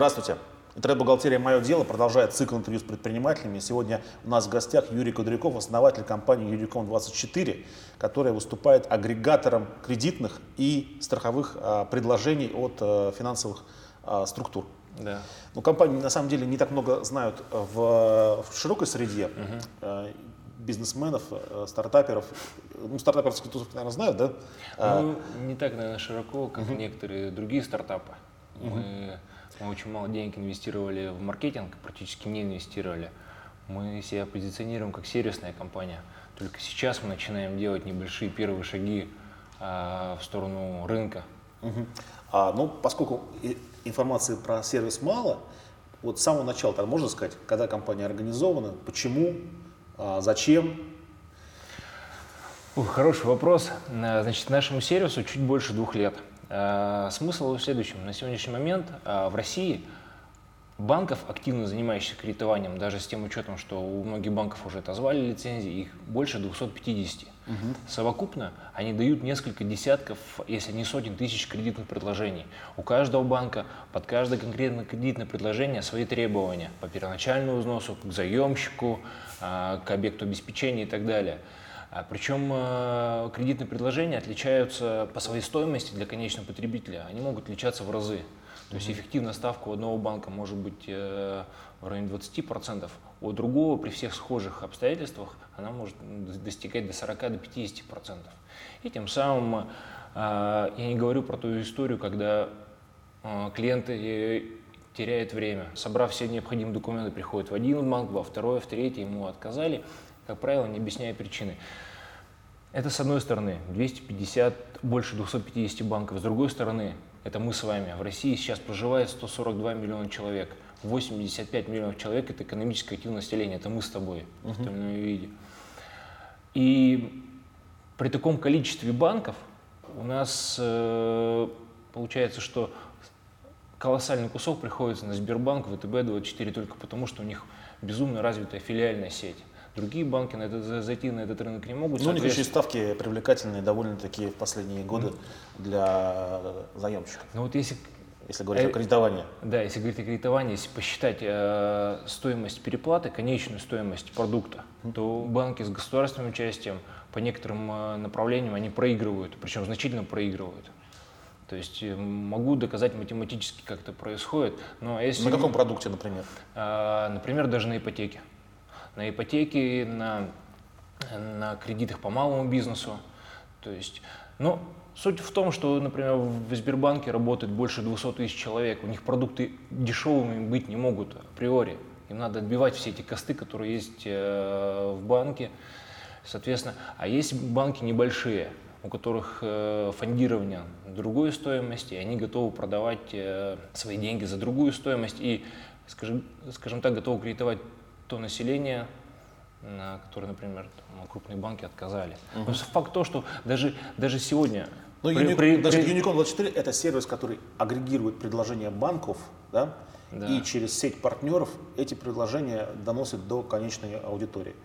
Здравствуйте. Интернет-бухгалтерия «Мое дело» продолжает цикл интервью с предпринимателями. Сегодня у нас в гостях Юрий Кудряков, основатель компании «Юриком24», которая выступает агрегатором кредитных и страховых а, предложений от а, финансовых а, структур. Да. Ну, компании на самом деле не так много знают в, в широкой среде Угу. бизнесменов, стартаперов. Ну, стартаперов, наверное, знают, да? Ну, не так, наверное, широко, как угу. некоторые другие стартапы. Угу. Мы, мы очень мало денег инвестировали в маркетинг, практически не инвестировали. Мы себя позиционируем как сервисная компания. Только сейчас мы начинаем делать небольшие первые шаги а, в сторону рынка. Угу. А, ну, поскольку информации про сервис мало, вот с самого начала, так можно сказать, когда компания организована, почему, а, зачем? Ух, хороший вопрос. Значит, нашему сервису чуть больше двух лет. А, смысл в следующем. На сегодняшний момент а, в России банков, активно занимающихся кредитованием, даже с тем учетом, что у многих банков уже отозвали лицензии, их больше 250. Угу. Совокупно они дают несколько десятков, если не сотен тысяч кредитных предложений. У каждого банка под каждое конкретное кредитное предложение свои требования по первоначальному взносу, к заемщику, а, к объекту обеспечения и так далее. Причем а, кредитные предложения отличаются по своей стоимости для конечного потребителя. Они могут отличаться в разы. То есть эффективная ставка у одного банка может быть э, в районе 20%, у другого при всех схожих обстоятельствах она может достигать до 40-50%. До И тем самым э, я не говорю про ту историю, когда э, клиенты теряют время, собрав все необходимые документы, приходят в один банк, во второй, в третий, ему отказали, как правило, не объясняя причины. Это с одной стороны, 250, больше 250 банков, с другой стороны, это мы с вами. В России сейчас проживает 142 миллиона человек. 85 миллионов человек – это экономическое активное население, это мы с тобой uh-huh. в том или ином виде. И при таком количестве банков у нас э, получается, что колоссальный кусок приходится на Сбербанк, ВТБ-24 только потому, что у них безумно развитая филиальная сеть. Другие банки на это, зайти на этот рынок не могут. Ну, у них еще и ставки привлекательные довольно-таки в последние годы mm. для заемщиков. Ну вот если если говорить э, о кредитовании. Да, если говорить о кредитовании, если посчитать э, стоимость переплаты, конечную стоимость продукта, mm. то банки с государственным участием по некоторым э, направлениям они проигрывают, причем значительно проигрывают. То есть э, могу доказать математически, как это происходит. Но если... На каком продукте, например? Э, например, даже на ипотеке на ипотеки, на, на кредитах по малому бизнесу. То есть, ну, суть в том, что, например, в Сбербанке работает больше 200 тысяч человек, у них продукты дешевыми быть не могут априори. Им надо отбивать все эти косты, которые есть э, в банке. Соответственно, а есть банки небольшие, у которых э, фондирование другой стоимости, и они готовы продавать э, свои деньги за другую стоимость и, скажем, скажем так, готовы кредитовать то население, на которое, например, там, крупные банки отказали. Угу. Но факт то, что даже, даже сегодня... Ну, при, Unic, при, даже при... Unicom 24 это сервис, который агрегирует предложения банков, да, да. и через сеть партнеров эти предложения доносят до конечной аудитории.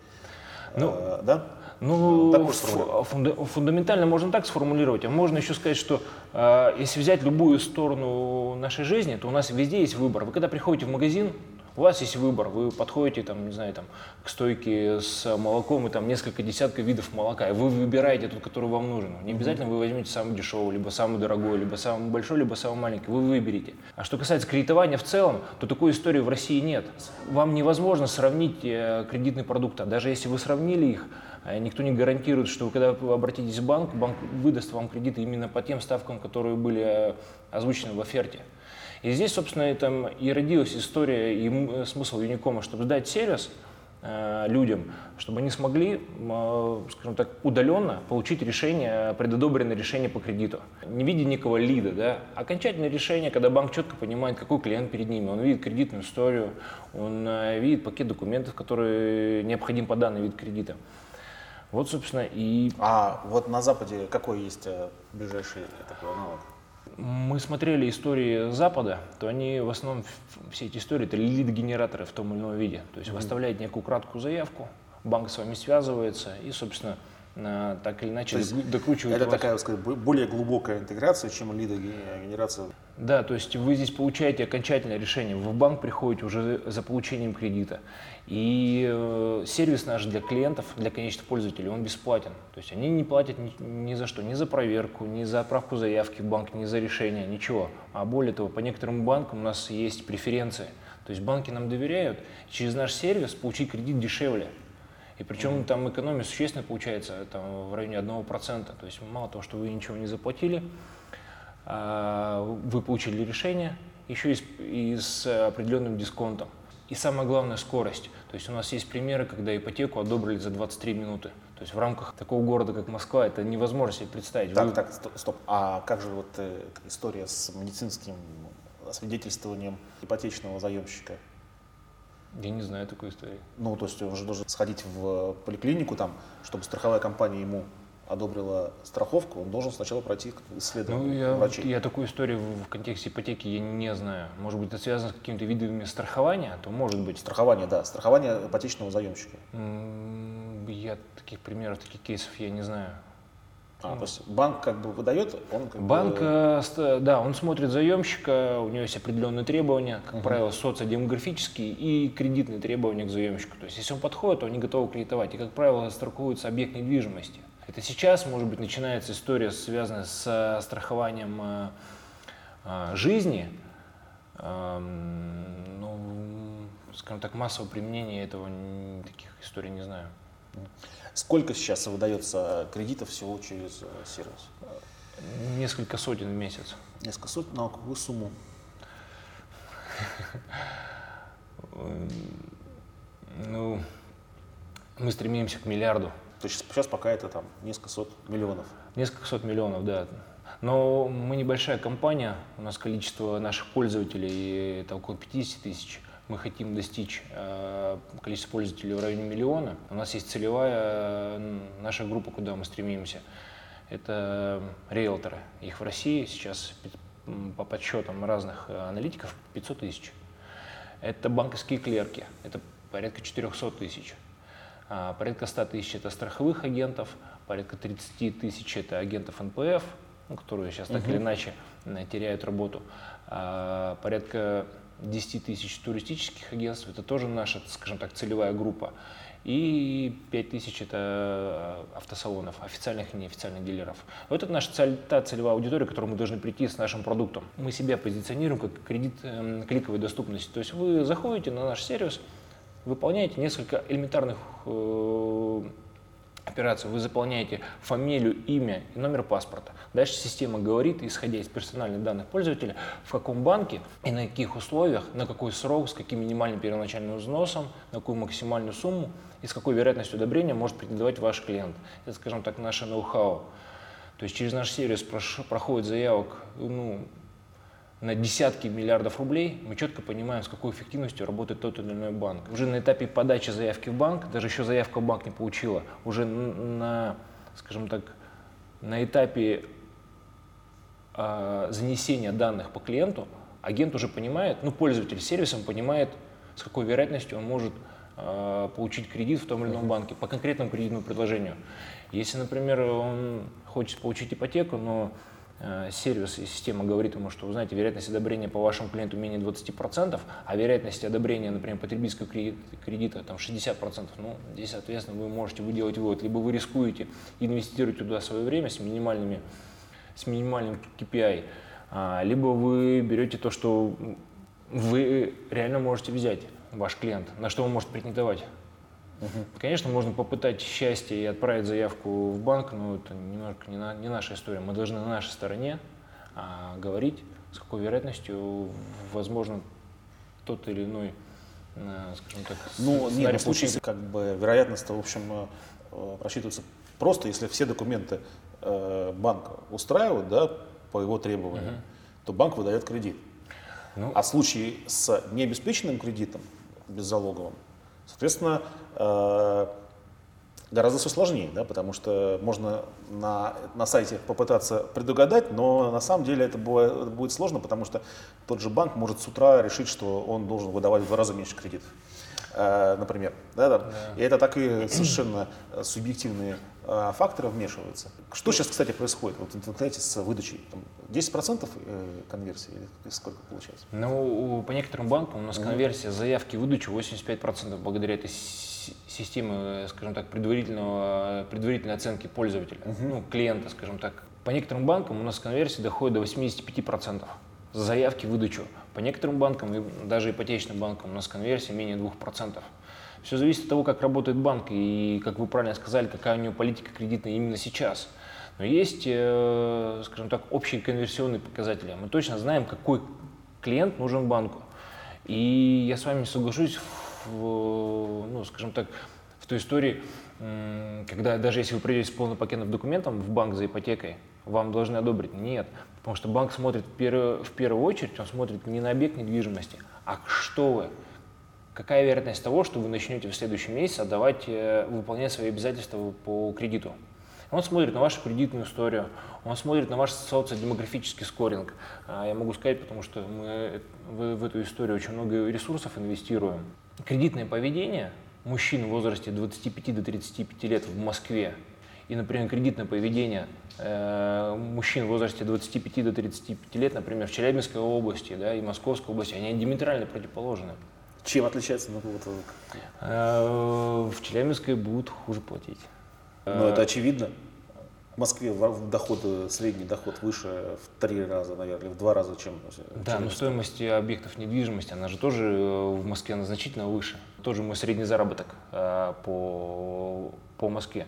Ну, э, да? Ну, фунда, фундаментально можно так сформулировать, а можно еще сказать, что э, если взять любую сторону нашей жизни, то у нас везде есть выбор. Вы когда приходите в магазин, у вас есть выбор, вы подходите там, не знаю, там, к стойке с молоком и там несколько десятков видов молока, и вы выбираете тот, который вам нужен. Не обязательно вы возьмете самый дешевый, либо самый дорогой, либо самый большой, либо самый маленький, вы выберете. А что касается кредитования в целом, то такой истории в России нет. Вам невозможно сравнить э, кредитные продукты, а даже если вы сравнили их, э, Никто не гарантирует, что вы, когда вы обратитесь в банк, банк выдаст вам кредиты именно по тем ставкам, которые были э, озвучены в оферте. И здесь, собственно, там и родилась история и э, смысл Юникома, чтобы дать сервис э, людям, чтобы они смогли, э, скажем так, удаленно получить решение, предодобренное решение по кредиту. Не видя никого лида, да, окончательное решение, когда банк четко понимает, какой клиент перед ними. Он видит кредитную историю, он видит пакет документов, которые необходим по данный вид кредита. Вот, собственно, и... А вот на Западе какой есть ближайший такой аналог? Мы смотрели истории Запада, то они в основном, все эти истории, это лид-генераторы в том или ином виде. То есть mm-hmm. вы оставляете некую краткую заявку, банк с вами связывается, и, собственно, так или иначе докручивают Это вас. такая, так сказать, бо- более глубокая интеграция, чем лидогенерация. Да, то есть вы здесь получаете окончательное решение. Вы в банк приходите уже за получением кредита. И э, сервис наш для клиентов, для конечных пользователей, он бесплатен. То есть они не платят ни, ни за что, ни за проверку, ни за отправку заявки в банк, ни за решение, ничего. А более того, по некоторым банкам у нас есть преференции. То есть банки нам доверяют через наш сервис получить кредит дешевле. И причем там экономия существенно получается там, в районе 1%. То есть мало того, что вы ничего не заплатили, а, вы получили решение, еще и с, и с определенным дисконтом. И самое главное – скорость. То есть у нас есть примеры, когда ипотеку одобрили за 23 минуты. То есть в рамках такого города, как Москва, это невозможно себе представить. Так, Вы- так, сто- стоп. А как же вот э, история с медицинским свидетельствованием ипотечного заемщика? Я не знаю такой истории. Ну, то есть он же должен сходить в поликлинику, там, чтобы страховая компания ему одобрила страховку, он должен сначала пройти Ну, исследование я, врачей. я такую историю в в контексте ипотеки я не знаю. Может быть, это связано с какими-то видами страхования, то может быть. Страхование, да, страхование ипотечного заемщика. Я таких примеров, таких кейсов я не знаю. А, то есть банк как бы выдает, он как Банк, бы... э, да, он смотрит заемщика, у него есть определенные требования, как правило, социодемографические и кредитные требования к заемщику. То есть, если он подходит, то они готовы кредитовать. И, как правило, страхуется объект недвижимости. Это сейчас, может быть, начинается история, связанная с страхованием э, э, жизни. Эм, Ну, скажем так, массового применения этого таких историй не знаю. Сколько сейчас выдается кредитов всего через э, сервис? Несколько сотен в месяц. Несколько сотен, на какую сумму? Ну, мы стремимся к миллиарду. То есть сейчас пока это там несколько сот миллионов. Несколько сот миллионов, да. Но мы небольшая компания, у нас количество наших пользователей это около 50 тысяч. Мы хотим достичь э, количества пользователей в районе миллиона. У нас есть целевая э, наша группа, куда мы стремимся. Это риэлторы. Их в России сейчас по подсчетам разных э, аналитиков 500 тысяч. Это банковские клерки, это порядка 400 тысяч. А, Порядка 100 тысяч это страховых агентов, порядка 30 тысяч это агентов НПФ, ну, которые сейчас так или иначе теряют работу. А, Порядка 10 тысяч туристических агентств, это тоже наша, скажем так, целевая группа. И 5 тысяч это э, автосалонов, официальных и неофициальных дилеров. Вот это наша цель, та целевая аудитория, к которой мы должны прийти с нашим продуктом. Мы себя позиционируем как кредит эм, кликовой доступности. То есть вы заходите на наш сервис, выполняете несколько элементарных э, операций. Вы заполняете фамилию, имя и номер паспорта. Дальше система говорит, исходя из персональных данных пользователя, в каком банке и на каких условиях, на какой срок, с каким минимальным первоначальным взносом, на какую максимальную сумму и с какой вероятностью одобрения может претендовать ваш клиент. Это, скажем так, наше ноу-хау. То есть через наш сервис проходит заявок ну, на десятки миллиардов рублей, мы четко понимаем, с какой эффективностью работает тот или иной банк. Уже на этапе подачи заявки в банк, даже еще заявка в банк не получила, уже на, скажем так, на этапе а, занесения данных по клиенту, агент уже понимает, ну, пользователь сервисом понимает, с какой вероятностью он может а, получить кредит в том или ином банке по конкретному кредитному предложению. Если, например, он хочет получить ипотеку, но э, сервис и система говорит ему, что, вы знаете, вероятность одобрения по вашему клиенту менее 20%, а вероятность одобрения, например, потребительского кредита, кредита там 60%, ну, здесь, соответственно, вы можете делать вывод, либо вы рискуете инвестировать туда свое время с минимальными с минимальным KPI, а, либо вы берете то, что вы реально можете взять, ваш клиент, на что он может претендовать. Конечно, можно попытать счастье и отправить заявку в банк, но это немножко не, на- не наша история. Мы должны на нашей стороне а, говорить, с какой вероятностью возможно тот или иной, а, скажем так, Ну, нет, в случае, как бы вероятность, в общем, э, э, просчитывается просто, если все документы э, банка устраивают, да, по его требованиям, то банк выдает кредит. Ну. А в случае с необеспеченным кредитом, беззалоговым, соответственно, э, гораздо все сложнее, да, потому что можно на, на сайте попытаться предугадать, но на самом деле это бывает- это будет сложно, потому что тот же банк может с утра решить, что он должен выдавать в два раза меньше кредитов. Э, например. Да, да. И это так и совершенно субъективные факторы вмешиваются. Что сейчас, кстати, происходит вот, в интернете с выдачей? Там 10% э, конверсии или сколько получается? Ну, по некоторым банкам у нас конверсия заявки выдачи 85% благодаря этой системе, скажем так, предварительного, предварительной оценки пользователя, uh-huh. ну, клиента, скажем так. По некоторым банкам у нас конверсия доходит до 85% за заявки выдачу. По некоторым банкам, и даже ипотечным банкам, у нас конверсия менее 2%. Все зависит от того, как работает банк и, как вы правильно сказали, какая у него политика кредитная именно сейчас. Но есть, э, скажем так, общие конверсионные показатели. Мы точно знаем, какой клиент нужен банку. И я с вами соглашусь, в, ну, скажем так, в той истории, когда даже если вы придете с полным пакетом документов в банк за ипотекой, вам должны одобрить. Нет, потому что банк смотрит в первую, в первую очередь, он смотрит не на объект недвижимости, а что вы, какая вероятность того, что вы начнете в следующем месяце отдавать, э, выполнять свои обязательства по кредиту. Он смотрит на вашу кредитную историю, он смотрит на ваш социодемографический скоринг. А я могу сказать, потому что мы в, в эту историю очень много ресурсов инвестируем. Кредитное поведение мужчин в возрасте 25 до 35 лет в Москве и, например, кредитное поведение э, мужчин в возрасте 25 до 35 лет, например, в Челябинской области да, и Московской области, они диаметрально противоположны. Чем отличается? Вот, э, в Челябинской будут хуже платить. Ну, это очевидно. В Москве доход, средний доход выше в три раза, наверное, в два раза, чем Да, но стоимость объектов недвижимости, она же тоже э, в Москве она значительно выше. Тоже мой средний заработок э, по, по Москве.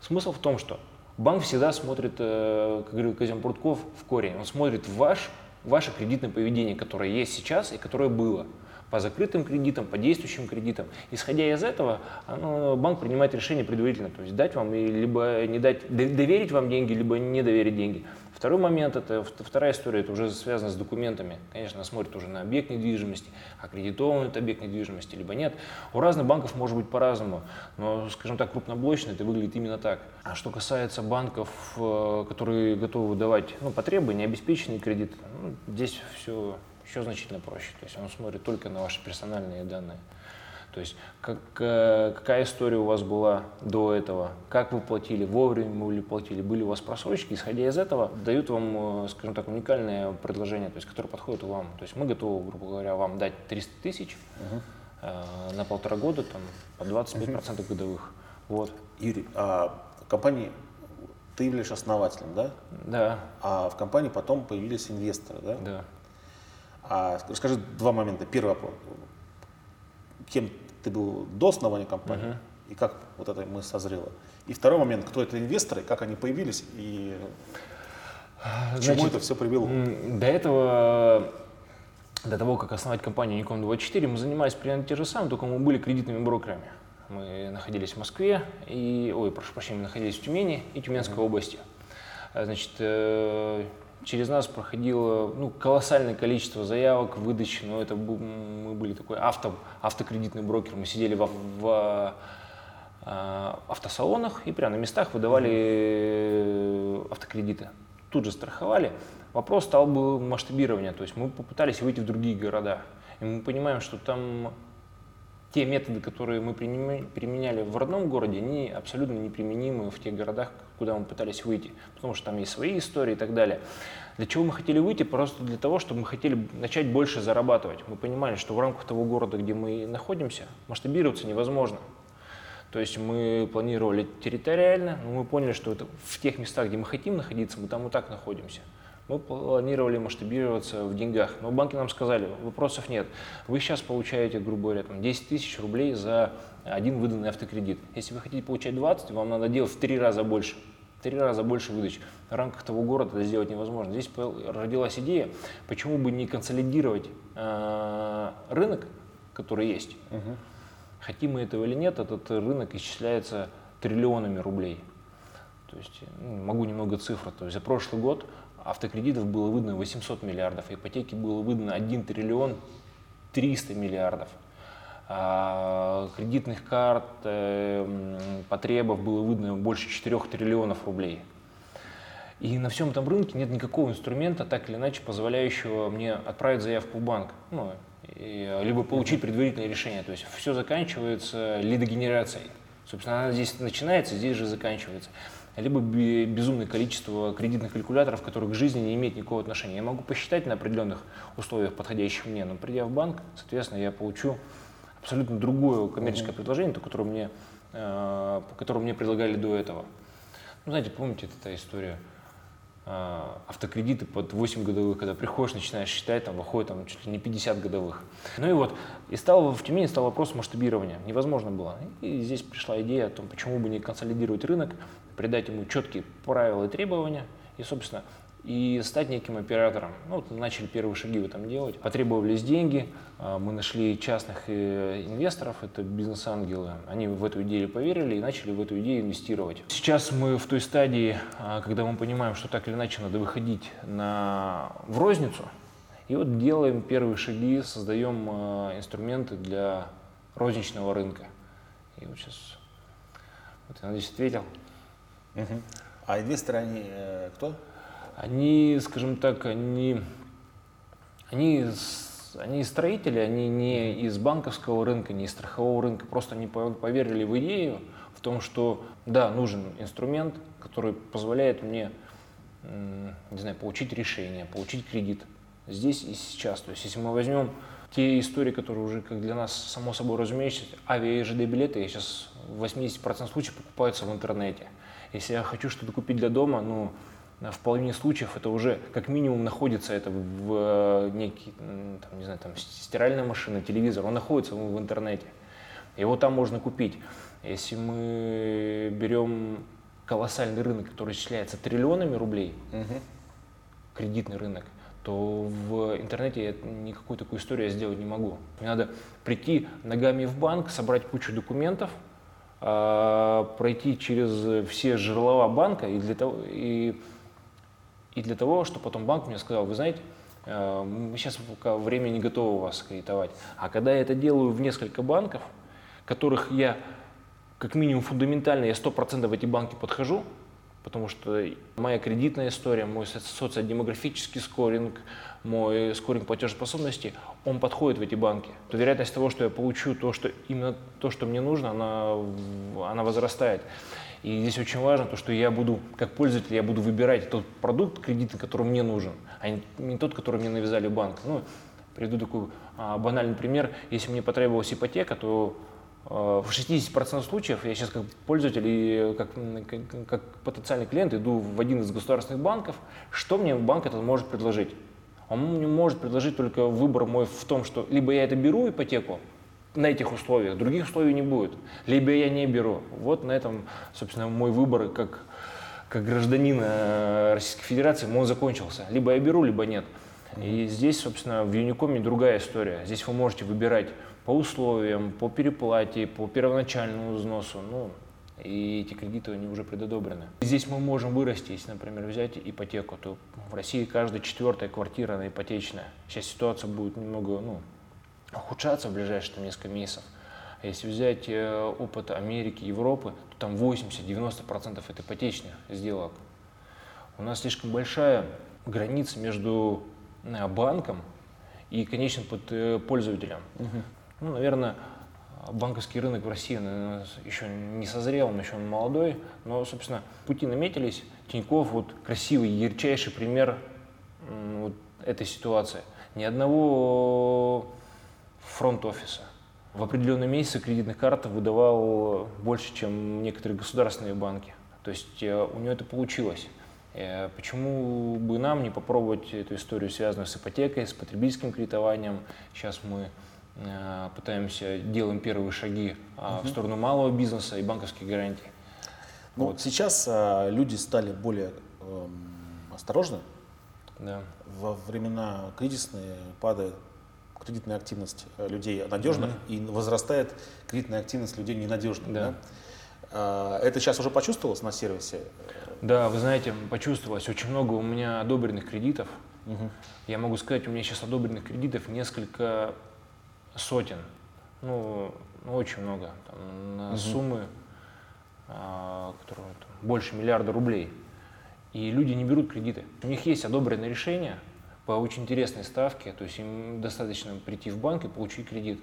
Смысл в том, что банк всегда смотрит, э, как говорил Казим Прутков, в корень. Он смотрит ваш, ваше кредитное поведение, которое есть сейчас и которое было по закрытым кредитам, по действующим кредитам. Исходя из этого, оно, банк принимает решение предварительно, то есть дать вам, либо не дать, доверить вам деньги, либо не доверить деньги. Второй момент, это вторая история, это уже связано с документами. Конечно, смотрит уже на объект недвижимости, аккредитован это объект недвижимости, либо нет. У разных банков может быть по-разному, но, скажем так, крупноблочно это выглядит именно так. А что касается банков, э, которые готовы выдавать ну, по требованию, обеспеченный кредит, ну, здесь все еще значительно проще. То есть он смотрит только на ваши персональные данные. То есть как, э, какая история у вас была до этого, как вы платили, вовремя вы ли платили, были у вас просрочки, исходя из этого дают вам, э, скажем так, уникальное предложение, то есть, которое подходит вам. То есть мы готовы, грубо говоря, вам дать 300 тысяч э, на полтора года, там, по 25% uh-huh. годовых. Вот. Юрий, а компании ты являешься основателем, да? Да. А в компании потом появились инвесторы, да? Да. А расскажи два момента. Первый вопрос. Кем ты был до основания компании uh-huh. и как вот это мы созрело. И второй момент, кто это инвесторы, как они появились и к чему это все привело? До этого, до того, как основать компанию Nikon 24, мы занимались примерно те же самые, только мы были кредитными брокерами. Мы находились в Москве, и, ой, прошу прощения, мы находились в Тюмени и Тюменской uh-huh. области. Значит, э, через нас проходило ну, колоссальное количество заявок, выдачи, но это мы были такой авто, автокредитный брокер, мы сидели в, в э, автосалонах и прямо на местах выдавали автокредиты. Тут же страховали. Вопрос стал бы масштабирования, то есть мы попытались выйти в другие города. И мы понимаем, что там те методы, которые мы применяли в родном городе, они абсолютно неприменимы в тех городах, куда мы пытались выйти, потому что там есть свои истории и так далее. Для чего мы хотели выйти? Просто для того, чтобы мы хотели начать больше зарабатывать. Мы понимали, что в рамках того города, где мы находимся, масштабироваться невозможно. То есть мы планировали территориально, но мы поняли, что это в тех местах, где мы хотим находиться, мы там и так находимся. Мы планировали масштабироваться в деньгах, но банки нам сказали, вопросов нет. Вы сейчас получаете, грубо говоря, там 10 тысяч рублей за один выданный автокредит. Если вы хотите получать 20, вам надо делать в три раза больше. В три раза больше выдач. В рамках того города это сделать невозможно. Здесь родилась идея, почему бы не консолидировать э, рынок, который есть. Угу. Хотим мы этого или нет, этот рынок исчисляется триллионами рублей. То есть, ну, могу немного цифр. То есть за прошлый год автокредитов было выдано 800 миллиардов, ипотеки было выдано 1 триллион 300 миллиардов. А кредитных карт, э, потребов было выдано больше 4 триллионов рублей. И на всем этом рынке нет никакого инструмента, так или иначе, позволяющего мне отправить заявку в банк, ну, и, либо получить предварительное решение. То есть все заканчивается лидогенерацией. Собственно, она здесь начинается, здесь же заканчивается. Либо безумное количество кредитных калькуляторов, которые к жизни не имеют никакого отношения. Я могу посчитать на определенных условиях, подходящих мне, но придя в банк, соответственно, я получу абсолютно другое коммерческое предложение, то, которое мне, э, которое мне предлагали до этого. Ну, знаете, помните эта история? Э, автокредиты под 8 годовых, когда приходишь, начинаешь считать, там выходит там, чуть ли не 50 годовых. Ну и вот, и стал, в Тюмени стал вопрос масштабирования. Невозможно было. И здесь пришла идея о том, почему бы не консолидировать рынок, придать ему четкие правила и требования, и, собственно, и стать неким оператором. Ну, вот начали первые шаги в этом делать. Потребовались деньги, а, мы нашли частных э, инвесторов, это бизнес-ангелы. Они в эту идею поверили и начали в эту идею инвестировать. Сейчас мы в той стадии, а, когда мы понимаем, что так или иначе надо выходить на, в розницу, и вот делаем первые шаги, создаем а, инструменты для розничного рынка. И вот сейчас, вот я надеюсь, ответил. Угу. А инвесторы, они э, кто? Они, скажем так, они, они, они строители, они не из банковского рынка, не из страхового рынка, просто они поверили в идею, в том, что да, нужен инструмент, который позволяет мне, не знаю, получить решение, получить кредит здесь и сейчас. То есть, если мы возьмем те истории, которые уже как для нас само собой разумеется, авиа и ЖД билеты, я сейчас в 80% случаев покупаются в интернете. Если я хочу что-то купить для дома, ну, в половине случаев это уже как минимум находится это в э, некий, там, не знаю, там стиральная машина, телевизор, он находится в интернете. Его там можно купить. Если мы берем колоссальный рынок, который исчисляется триллионами рублей, угу. кредитный рынок, то в интернете я никакую такую историю я сделать не могу. Мне надо прийти ногами в банк, собрать кучу документов, а, пройти через все жерлова банка и для того и и для того, чтобы потом банк мне сказал, вы знаете, э, мы сейчас пока время не готовы вас кредитовать. А когда я это делаю в несколько банков, которых я как минимум фундаментально, я 100% в эти банки подхожу, потому что моя кредитная история, мой социодемографический скоринг, мой скоринг платежеспособности, он подходит в эти банки. То вероятность того, что я получу то, что именно то, что мне нужно, она, она возрастает. И здесь очень важно то, что я буду, как пользователь, я буду выбирать тот продукт кредитный, который мне нужен, а не, тот, который мне навязали банк. Ну, приведу такой а, банальный пример. Если мне потребовалась ипотека, то а, в 60% случаев я сейчас как пользователь и как, как, как потенциальный клиент иду в один из государственных банков. Что мне банк этот может предложить? Он мне может предложить только выбор мой в том, что либо я это беру ипотеку, на этих условиях, других условий не будет. Либо я не беру. Вот на этом, собственно, мой выбор как, как гражданина э, Российской Федерации, он закончился. Либо я беру, либо нет. И здесь, собственно, в Юникоме другая история. Здесь вы можете выбирать по условиям, по переплате, по первоначальному взносу. Ну, и эти кредиты они уже предодобрены. Здесь мы можем вырасти, если, например, взять ипотеку, то в России каждая четвертая квартира она ипотечная. Сейчас ситуация будет немного, ну, ухудшаться в ближайшие там, несколько месяцев. А если взять э, опыт Америки, Европы, то там 80-90% это ипотечных сделок. У нас слишком большая граница между э, банком и конечным э, пользователем. Угу. Ну, наверное, банковский рынок в России еще не созрел, он еще молодой, но, собственно, пути наметились. Тиньков вот красивый, ярчайший пример вот этой ситуации. Ни одного фронт-офиса. В определенные месяцы кредитных карт выдавал больше, чем некоторые государственные банки. То есть э, у него это получилось. Э, почему бы нам не попробовать эту историю, связанную с ипотекой, с потребительским кредитованием? Сейчас мы э, пытаемся, делаем первые шаги угу. в сторону малого бизнеса и банковских гарантий. Ну, вот. Сейчас а, люди стали более э, осторожны. Да. Во времена кризисные падает кредитная активность э, людей надежных mm-hmm. и возрастает кредитная активность людей ненадежных. Да. Да? А, это сейчас уже почувствовалось на сервисе? Да, вы знаете, почувствовалось. Очень много у меня одобренных кредитов. Угу. Я могу сказать, у меня сейчас одобренных кредитов несколько сотен. Ну, ну очень много. Там, на угу. суммы, а, которые там, больше миллиарда рублей. И люди не берут кредиты. У них есть одобренное решение – по очень интересной ставке, то есть им достаточно прийти в банк и получить кредит.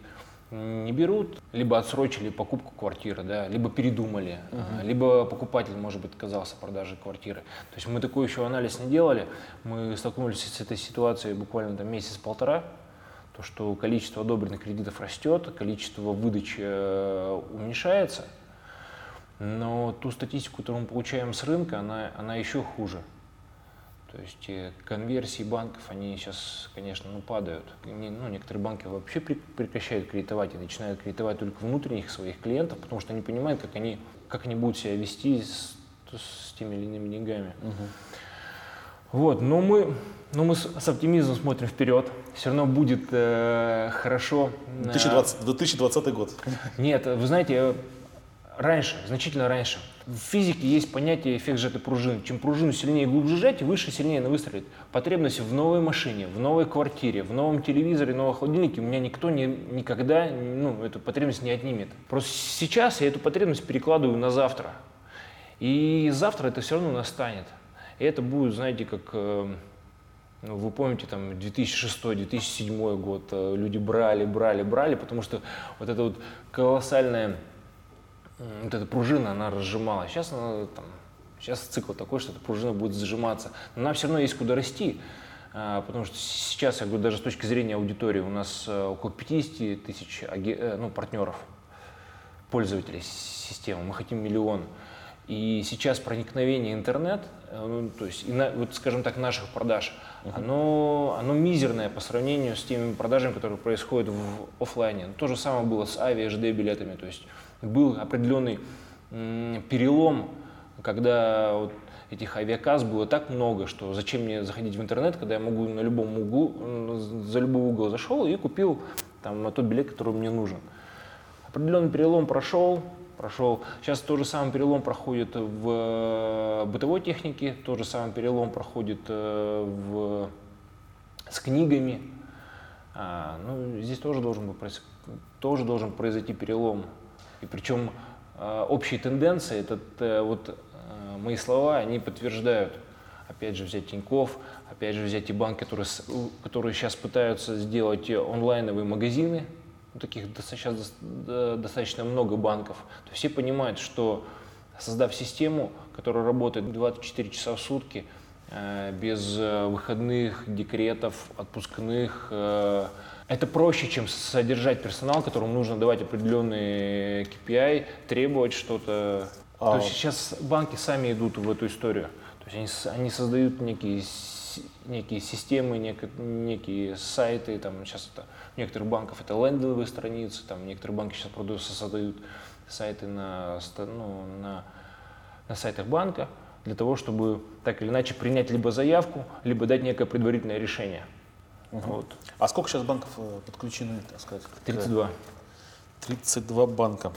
не берут, либо отсрочили покупку квартиры, да, либо передумали, uh-huh. либо покупатель, может быть, отказался от продажи квартиры. То есть мы такой еще анализ не делали, мы столкнулись с этой ситуацией буквально там месяц-полтора, то, что количество одобренных кредитов растет, количество выдачи э, уменьшается, но ту статистику, которую мы получаем с рынка, она, она еще хуже. То есть э, конверсии банков, они сейчас, конечно, ну, падают. Ну, некоторые банки вообще прекращают кредитовать и начинают кредитовать только внутренних своих клиентов, потому что они понимают, как они, как они будут себя вести с, с теми или иными деньгами. Угу. Вот, но мы, но мы с, с оптимизмом смотрим вперед. Все равно будет э, хорошо. 2020, 2020 год. Нет, вы знаете, раньше, значительно раньше. В физике есть понятие эффект сжатой пружины. Чем пружину сильнее и глубже сжать, выше сильнее она выстрелит. Потребность в новой машине, в новой квартире, в новом телевизоре, новом холодильнике у меня никто не, никогда ну, эту потребность не отнимет. Просто сейчас я эту потребность перекладываю на завтра. И завтра это все равно настанет. И это будет, знаете, как э, ну, вы помните, там, 2006-2007 год, э, люди брали, брали, брали, потому что вот это вот колоссальная вот эта пружина, она разжималась. Сейчас она там, сейчас цикл такой, что эта пружина будет сжиматься. Но нам все равно есть куда расти. А, потому что сейчас, я говорю, даже с точки зрения аудитории, у нас э, около 50 тысяч э, ну, партнеров, пользователей системы. Мы хотим миллион. И сейчас проникновение интернет, э, ну, то есть, и на, вот, скажем так, наших продаж, uh-huh. оно, оно мизерное по сравнению с теми продажами, которые происходят в офлайне. То же самое было с ави HD билетами. То есть был определенный перелом, когда вот этих авиакасс было так много, что зачем мне заходить в интернет, когда я могу на любом углу, за любой угол зашел и купил там тот билет, который мне нужен. Определенный перелом прошел, прошел. Сейчас тот же самый перелом проходит в э, бытовой технике, тот же самый перелом проходит э, в, с книгами. А, ну, здесь тоже должен, быть, тоже должен произойти перелом и причем э, общие тенденции, это э, вот э, мои слова, они подтверждают. Опять же взять Тиньков, опять же взять и банки, которые, которые сейчас пытаются сделать онлайновые магазины, таких сейчас достаточно много банков. То все понимают, что создав систему, которая работает 24 часа в сутки, без выходных, декретов, отпускных, это проще, чем содержать персонал, которому нужно давать определенные KPI, требовать что-то. А... То есть сейчас банки сами идут в эту историю. То есть они, они создают некие, некие системы, некие, некие сайты. Там сейчас это, у некоторых банков это лендинговые страницы, там некоторые банки сейчас продаются, создают сайты на, ну, на, на сайтах банка для того, чтобы так или иначе принять либо заявку, либо дать некое предварительное решение. Угу. Вот. А сколько сейчас банков э, подключены, так сказать? 32. 32 банка.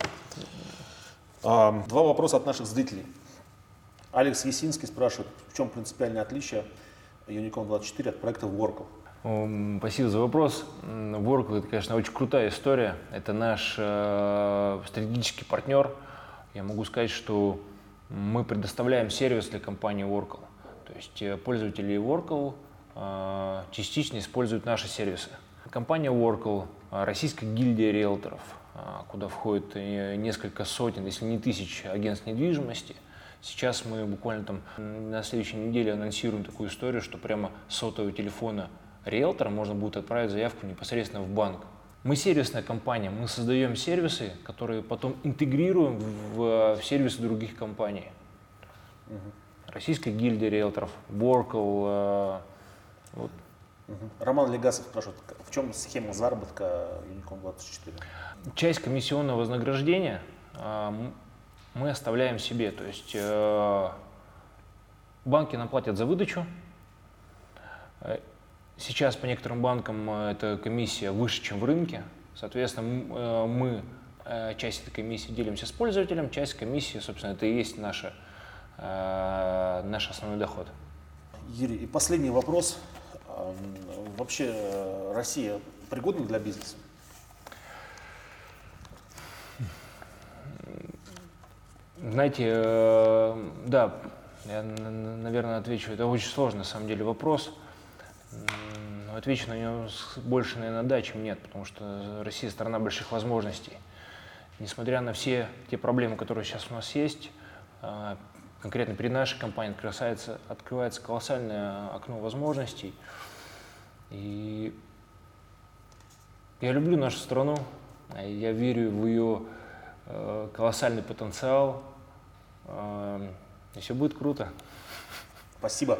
А, два вопроса от наших зрителей. Алекс Есинский спрашивает, в чем принципиальное отличие Unicom 24 от проекта Workle? Спасибо за вопрос. Workle это, конечно, очень крутая история. Это наш э, стратегический партнер. Я могу сказать, что мы предоставляем сервис для компании Workle. То есть э, пользователи Workle а, частично используют наши сервисы. Компания Oracle, а, российская гильдия риэлторов, а, куда входит несколько сотен, если не тысяч агентств недвижимости. Сейчас мы буквально там на следующей неделе анонсируем такую историю, что прямо сотового телефона риэлтора можно будет отправить заявку непосредственно в банк. Мы сервисная компания, мы создаем сервисы, которые потом интегрируем в, в сервисы других компаний. Угу. Российская гильдия риэлторов, Workle, вот. Угу. Роман Легасов спрашивает, в чем схема заработка Unicom 24? Часть комиссионного вознаграждения э, мы оставляем себе. То есть э, банки нам платят за выдачу. Э, сейчас по некоторым банкам э, эта комиссия выше, чем в рынке. Соответственно, э, мы часть этой комиссии делимся с пользователем, часть комиссии, собственно, это и есть наша, наш основной доход. Юрий, и последний вопрос. Вообще э, Россия пригодна для бизнеса? Знаете, э, да, я, наверное, отвечу. Это очень сложный, на самом деле, вопрос. Отвечу на него больше, наверное, да, чем нет, потому что Россия страна больших возможностей. Несмотря на все те проблемы, которые сейчас у нас есть, а, конкретно перед нашей компанией открывается, открывается колоссальное окно возможностей. И я люблю нашу страну, я верю в ее э, колоссальный потенциал, э, и все будет круто. Спасибо.